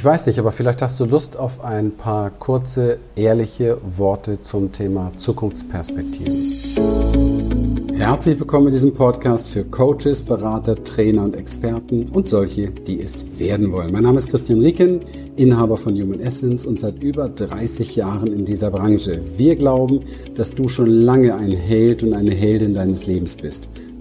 Ich weiß nicht, aber vielleicht hast du Lust auf ein paar kurze, ehrliche Worte zum Thema Zukunftsperspektiven. Herzlich willkommen in diesem Podcast für Coaches, Berater, Trainer und Experten und solche, die es werden wollen. Mein Name ist Christian Rieken, Inhaber von Human Essence und seit über 30 Jahren in dieser Branche. Wir glauben, dass du schon lange ein Held und eine Heldin deines Lebens bist,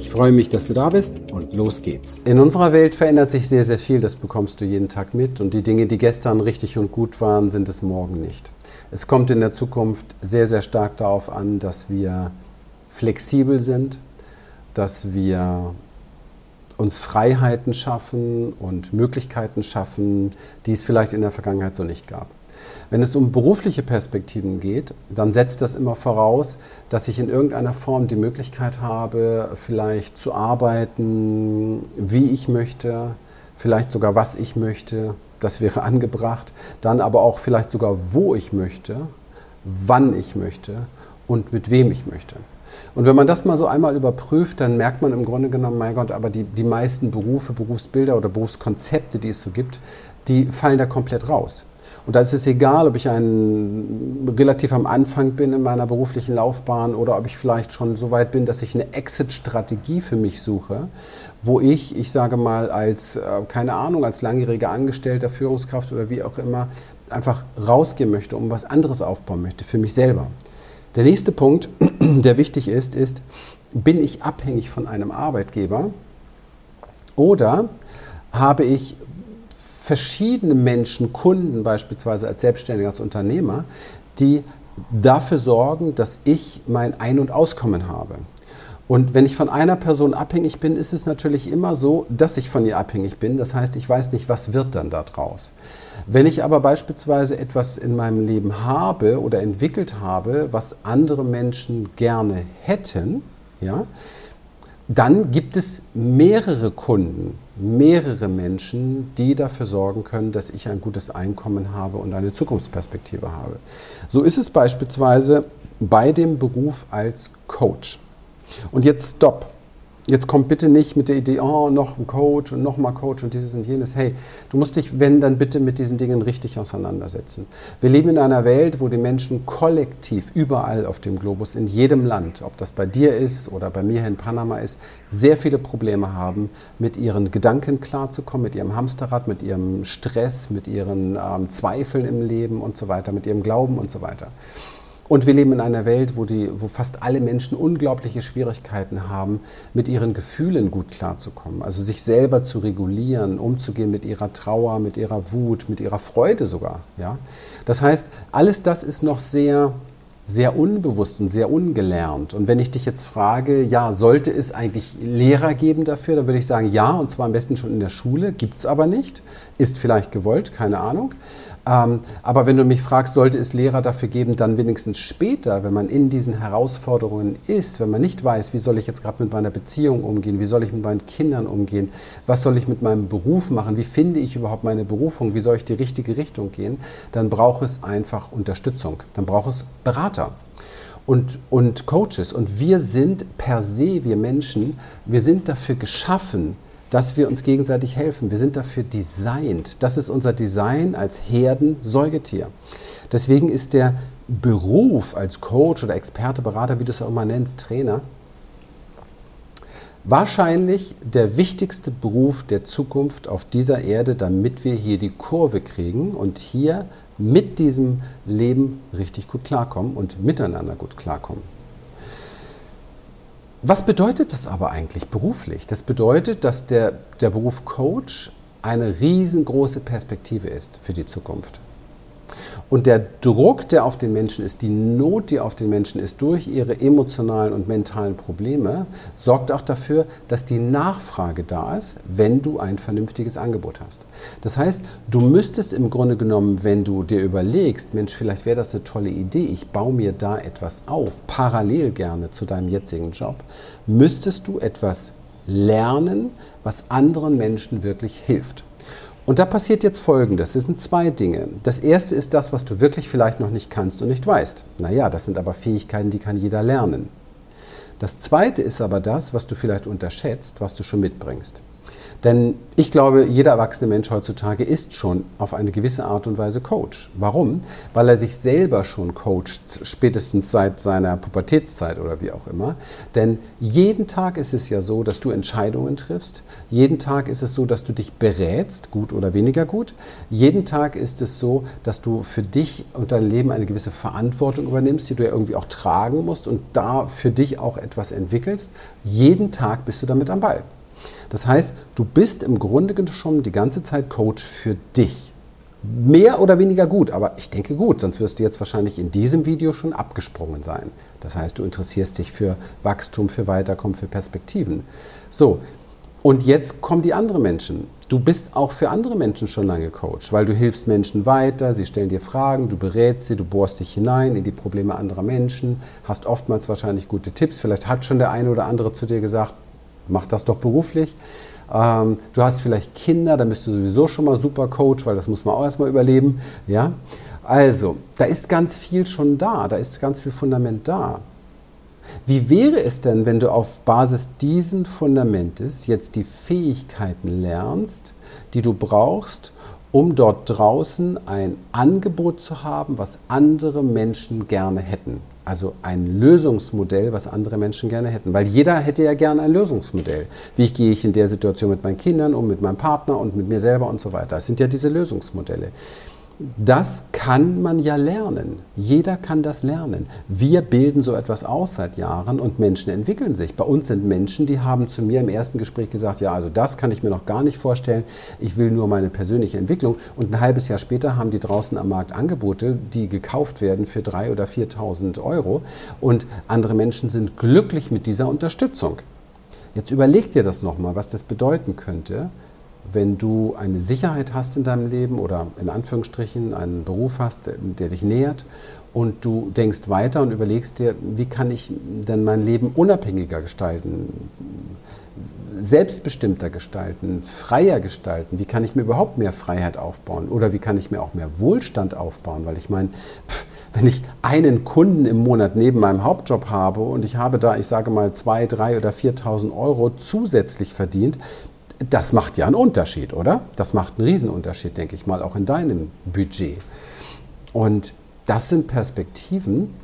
Ich freue mich, dass du da bist und los geht's. In unserer Welt verändert sich sehr, sehr viel, das bekommst du jeden Tag mit und die Dinge, die gestern richtig und gut waren, sind es morgen nicht. Es kommt in der Zukunft sehr, sehr stark darauf an, dass wir flexibel sind, dass wir uns Freiheiten schaffen und Möglichkeiten schaffen, die es vielleicht in der Vergangenheit so nicht gab. Wenn es um berufliche Perspektiven geht, dann setzt das immer voraus, dass ich in irgendeiner Form die Möglichkeit habe, vielleicht zu arbeiten, wie ich möchte, vielleicht sogar was ich möchte, das wäre angebracht. Dann aber auch vielleicht sogar, wo ich möchte, wann ich möchte und mit wem ich möchte. Und wenn man das mal so einmal überprüft, dann merkt man im Grunde genommen, mein Gott, aber die, die meisten Berufe, Berufsbilder oder Berufskonzepte, die es so gibt, die fallen da komplett raus. Und da ist es egal, ob ich ein, relativ am Anfang bin in meiner beruflichen Laufbahn oder ob ich vielleicht schon so weit bin, dass ich eine Exit-Strategie für mich suche, wo ich, ich sage mal, als, äh, keine Ahnung, als langjähriger Angestellter, Führungskraft oder wie auch immer, einfach rausgehen möchte, um was anderes aufbauen möchte, für mich selber. Der nächste Punkt, der wichtig ist, ist, bin ich abhängig von einem Arbeitgeber oder habe ich verschiedene Menschen, Kunden beispielsweise als Selbstständiger, als Unternehmer, die dafür sorgen, dass ich mein Ein- und Auskommen habe. Und wenn ich von einer Person abhängig bin, ist es natürlich immer so, dass ich von ihr abhängig bin. Das heißt, ich weiß nicht, was wird dann daraus. Wenn ich aber beispielsweise etwas in meinem Leben habe oder entwickelt habe, was andere Menschen gerne hätten, ja, dann gibt es mehrere Kunden, mehrere Menschen, die dafür sorgen können, dass ich ein gutes Einkommen habe und eine Zukunftsperspektive habe. So ist es beispielsweise bei dem Beruf als Coach. Und jetzt stopp. Jetzt kommt bitte nicht mit der Idee, oh, noch ein Coach und noch mal Coach und dieses und jenes. Hey, du musst dich, wenn, dann bitte mit diesen Dingen richtig auseinandersetzen. Wir leben in einer Welt, wo die Menschen kollektiv überall auf dem Globus, in jedem Land, ob das bei dir ist oder bei mir in Panama ist, sehr viele Probleme haben, mit ihren Gedanken klarzukommen, mit ihrem Hamsterrad, mit ihrem Stress, mit ihren ähm, Zweifeln im Leben und so weiter, mit ihrem Glauben und so weiter. Und wir leben in einer Welt, wo, die, wo fast alle Menschen unglaubliche Schwierigkeiten haben, mit ihren Gefühlen gut klarzukommen. Also sich selber zu regulieren, umzugehen mit ihrer Trauer, mit ihrer Wut, mit ihrer Freude sogar. Ja? Das heißt, alles das ist noch sehr, sehr unbewusst und sehr ungelernt. Und wenn ich dich jetzt frage, ja, sollte es eigentlich Lehrer geben dafür, dann würde ich sagen, ja, und zwar am besten schon in der Schule, gibt es aber nicht, ist vielleicht gewollt, keine Ahnung. Ähm, aber wenn du mich fragst, sollte es Lehrer dafür geben, dann wenigstens später, wenn man in diesen Herausforderungen ist, wenn man nicht weiß, wie soll ich jetzt gerade mit meiner Beziehung umgehen, wie soll ich mit meinen Kindern umgehen, was soll ich mit meinem Beruf machen, wie finde ich überhaupt meine Berufung, wie soll ich die richtige Richtung gehen, dann braucht es einfach Unterstützung, dann braucht es Berater. Und, und Coaches. Und wir sind per se, wir Menschen, wir sind dafür geschaffen, dass wir uns gegenseitig helfen. Wir sind dafür designt. Das ist unser Design als Herden-Säugetier. Deswegen ist der Beruf als Coach oder Experte, Berater, wie du es auch immer nennst, Trainer, wahrscheinlich der wichtigste Beruf der Zukunft auf dieser Erde, damit wir hier die Kurve kriegen und hier mit diesem Leben richtig gut klarkommen und miteinander gut klarkommen. Was bedeutet das aber eigentlich beruflich? Das bedeutet, dass der, der Beruf Coach eine riesengroße Perspektive ist für die Zukunft. Und der Druck, der auf den Menschen ist, die Not, die auf den Menschen ist durch ihre emotionalen und mentalen Probleme, sorgt auch dafür, dass die Nachfrage da ist, wenn du ein vernünftiges Angebot hast. Das heißt, du müsstest im Grunde genommen, wenn du dir überlegst, Mensch, vielleicht wäre das eine tolle Idee, ich baue mir da etwas auf, parallel gerne zu deinem jetzigen Job, müsstest du etwas lernen, was anderen Menschen wirklich hilft. Und da passiert jetzt Folgendes. Es sind zwei Dinge. Das erste ist das, was du wirklich vielleicht noch nicht kannst und nicht weißt. Naja, das sind aber Fähigkeiten, die kann jeder lernen. Das zweite ist aber das, was du vielleicht unterschätzt, was du schon mitbringst. Denn ich glaube, jeder erwachsene Mensch heutzutage ist schon auf eine gewisse Art und Weise Coach. Warum? Weil er sich selber schon coacht, spätestens seit seiner Pubertätszeit oder wie auch immer. Denn jeden Tag ist es ja so, dass du Entscheidungen triffst. Jeden Tag ist es so, dass du dich berätst, gut oder weniger gut. Jeden Tag ist es so, dass du für dich und dein Leben eine gewisse Verantwortung übernimmst, die du ja irgendwie auch tragen musst und da für dich auch etwas entwickelst. Jeden Tag bist du damit am Ball. Das heißt, du bist im Grunde schon die ganze Zeit Coach für dich. Mehr oder weniger gut, aber ich denke gut, sonst wirst du jetzt wahrscheinlich in diesem Video schon abgesprungen sein. Das heißt, du interessierst dich für Wachstum, für Weiterkommen, für Perspektiven. So, und jetzt kommen die anderen Menschen. Du bist auch für andere Menschen schon lange Coach, weil du hilfst Menschen weiter, sie stellen dir Fragen, du berätst sie, du bohrst dich hinein in die Probleme anderer Menschen, hast oftmals wahrscheinlich gute Tipps. Vielleicht hat schon der eine oder andere zu dir gesagt, mach das doch beruflich. Ähm, du hast vielleicht Kinder, dann bist du sowieso schon mal super Coach, weil das muss man auch erstmal überleben. Ja? Also, da ist ganz viel schon da, da ist ganz viel Fundament da. Wie wäre es denn, wenn du auf Basis diesen Fundamentes jetzt die Fähigkeiten lernst, die du brauchst, um dort draußen ein Angebot zu haben, was andere Menschen gerne hätten? Also ein Lösungsmodell, was andere Menschen gerne hätten. Weil jeder hätte ja gerne ein Lösungsmodell. Wie gehe ich in der Situation mit meinen Kindern um, mit meinem Partner und mit mir selber und so weiter. Das sind ja diese Lösungsmodelle. Das kann man ja lernen. Jeder kann das lernen. Wir bilden so etwas aus seit Jahren und Menschen entwickeln sich. Bei uns sind Menschen, die haben zu mir im ersten Gespräch gesagt, ja, also das kann ich mir noch gar nicht vorstellen. Ich will nur meine persönliche Entwicklung. Und ein halbes Jahr später haben die draußen am Markt Angebote, die gekauft werden für 3.000 oder 4.000 Euro. Und andere Menschen sind glücklich mit dieser Unterstützung. Jetzt überleg dir das nochmal, was das bedeuten könnte, wenn du eine Sicherheit hast in deinem Leben oder in Anführungsstrichen einen Beruf hast, der dich nähert und du denkst weiter und überlegst dir, wie kann ich denn mein Leben unabhängiger gestalten, selbstbestimmter gestalten, freier gestalten, wie kann ich mir überhaupt mehr Freiheit aufbauen? Oder wie kann ich mir auch mehr Wohlstand aufbauen, weil ich meine, wenn ich einen Kunden im Monat neben meinem Hauptjob habe und ich habe da, ich sage mal, 2.000, 3.000 oder 4.000 Euro zusätzlich verdient, das macht ja einen Unterschied, oder? Das macht einen Riesenunterschied, denke ich mal, auch in deinem Budget. Und das sind Perspektiven,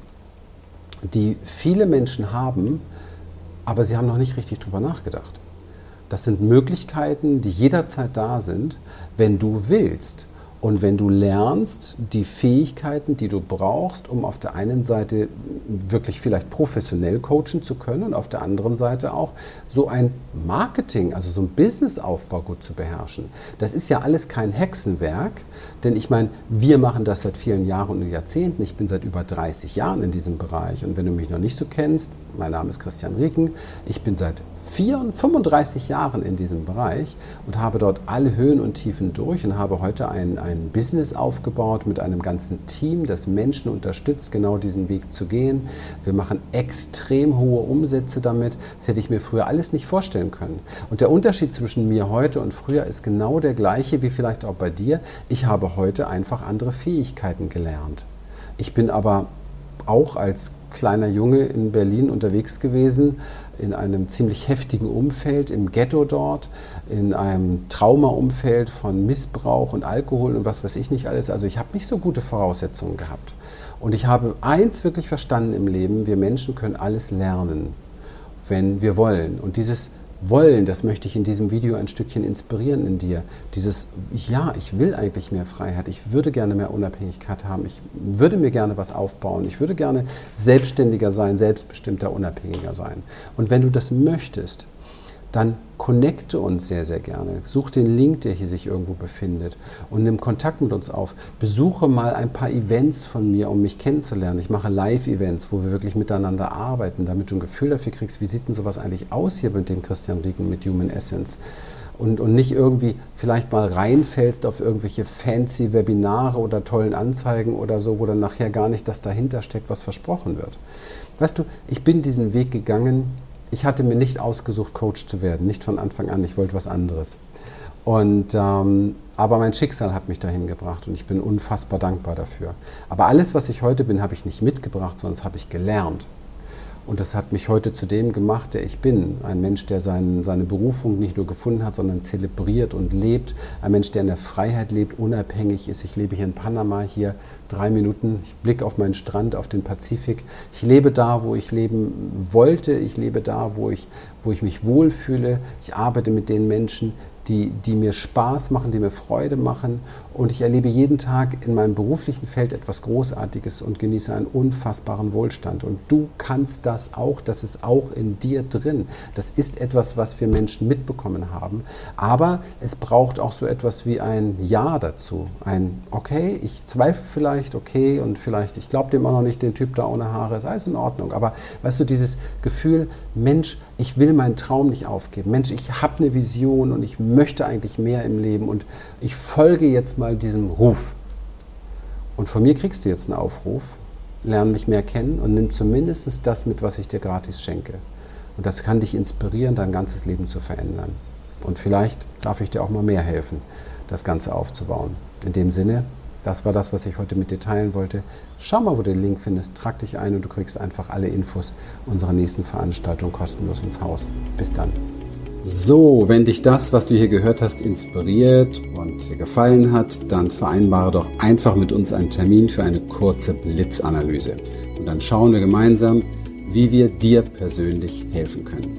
die viele Menschen haben, aber sie haben noch nicht richtig drüber nachgedacht. Das sind Möglichkeiten, die jederzeit da sind, wenn du willst. Und wenn du lernst, die Fähigkeiten, die du brauchst, um auf der einen Seite wirklich vielleicht professionell coachen zu können und auf der anderen Seite auch so ein Marketing, also so ein Businessaufbau gut zu beherrschen. Das ist ja alles kein Hexenwerk, denn ich meine, wir machen das seit vielen Jahren und Jahrzehnten. Ich bin seit über 30 Jahren in diesem Bereich und wenn du mich noch nicht so kennst, mein Name ist Christian Rieken, ich bin seit 35 Jahren in diesem Bereich und habe dort alle Höhen und Tiefen durch und habe heute ein, ein Business aufgebaut mit einem ganzen Team, das Menschen unterstützt, genau diesen Weg zu gehen. Wir machen extrem hohe Umsätze damit. Das hätte ich mir früher alles nicht vorstellen können. Und der Unterschied zwischen mir heute und früher ist genau der gleiche wie vielleicht auch bei dir. Ich habe heute einfach andere Fähigkeiten gelernt. Ich bin aber auch als kleiner Junge in Berlin unterwegs gewesen, in einem ziemlich heftigen Umfeld, im Ghetto dort, in einem Traumaumfeld von Missbrauch und Alkohol und was weiß ich nicht alles. Also ich habe nicht so gute Voraussetzungen gehabt. Und ich habe eins wirklich verstanden im Leben, wir Menschen können alles lernen, wenn wir wollen. Und dieses wollen, das möchte ich in diesem Video ein Stückchen inspirieren in dir. Dieses, ja, ich will eigentlich mehr Freiheit, ich würde gerne mehr Unabhängigkeit haben, ich würde mir gerne was aufbauen, ich würde gerne selbstständiger sein, selbstbestimmter, unabhängiger sein. Und wenn du das möchtest, dann connecte uns sehr, sehr gerne. Such den Link, der hier sich irgendwo befindet und nimm Kontakt mit uns auf. Besuche mal ein paar Events von mir, um mich kennenzulernen. Ich mache Live-Events, wo wir wirklich miteinander arbeiten, damit du ein Gefühl dafür kriegst, wie sieht denn sowas eigentlich aus hier mit dem Christian Rieken, mit Human Essence. Und, und nicht irgendwie vielleicht mal reinfällst auf irgendwelche fancy Webinare oder tollen Anzeigen oder so, wo dann nachher gar nicht das dahinter steckt, was versprochen wird. Weißt du, ich bin diesen Weg gegangen, ich hatte mir nicht ausgesucht, Coach zu werden, nicht von Anfang an, ich wollte was anderes. Und, ähm, aber mein Schicksal hat mich dahin gebracht und ich bin unfassbar dankbar dafür. Aber alles, was ich heute bin, habe ich nicht mitgebracht, sondern das habe ich gelernt. Und das hat mich heute zu dem gemacht, der ich bin. Ein Mensch, der sein, seine Berufung nicht nur gefunden hat, sondern zelebriert und lebt. Ein Mensch, der in der Freiheit lebt, unabhängig ist. Ich lebe hier in Panama, hier drei Minuten. Ich blicke auf meinen Strand, auf den Pazifik. Ich lebe da, wo ich leben wollte. Ich lebe da, wo ich, wo ich mich wohlfühle. Ich arbeite mit den Menschen, die, die mir Spaß machen, die mir Freude machen. Und ich erlebe jeden Tag in meinem beruflichen Feld etwas Großartiges und genieße einen unfassbaren Wohlstand. Und du kannst das auch, das ist auch in dir drin. Das ist etwas, was wir Menschen mitbekommen haben. Aber es braucht auch so etwas wie ein Ja dazu. Ein Okay, ich zweifle vielleicht, okay, und vielleicht, ich glaube dem auch noch nicht, den Typ da ohne Haare, ist alles in Ordnung. Aber weißt du, dieses Gefühl, Mensch, ich will meinen Traum nicht aufgeben. Mensch, ich habe eine Vision und ich möchte eigentlich mehr im Leben und ich folge jetzt mal diesem Ruf. Und von mir kriegst du jetzt einen Aufruf, lerne mich mehr kennen und nimm zumindest das mit, was ich dir gratis schenke. Und das kann dich inspirieren, dein ganzes Leben zu verändern. Und vielleicht darf ich dir auch mal mehr helfen, das Ganze aufzubauen. In dem Sinne, das war das, was ich heute mit dir teilen wollte. Schau mal, wo du den Link findest, trag dich ein und du kriegst einfach alle Infos unserer nächsten Veranstaltung kostenlos ins Haus. Bis dann. So, wenn dich das, was du hier gehört hast, inspiriert und gefallen hat, dann vereinbare doch einfach mit uns einen Termin für eine kurze Blitzanalyse. Und dann schauen wir gemeinsam, wie wir dir persönlich helfen können.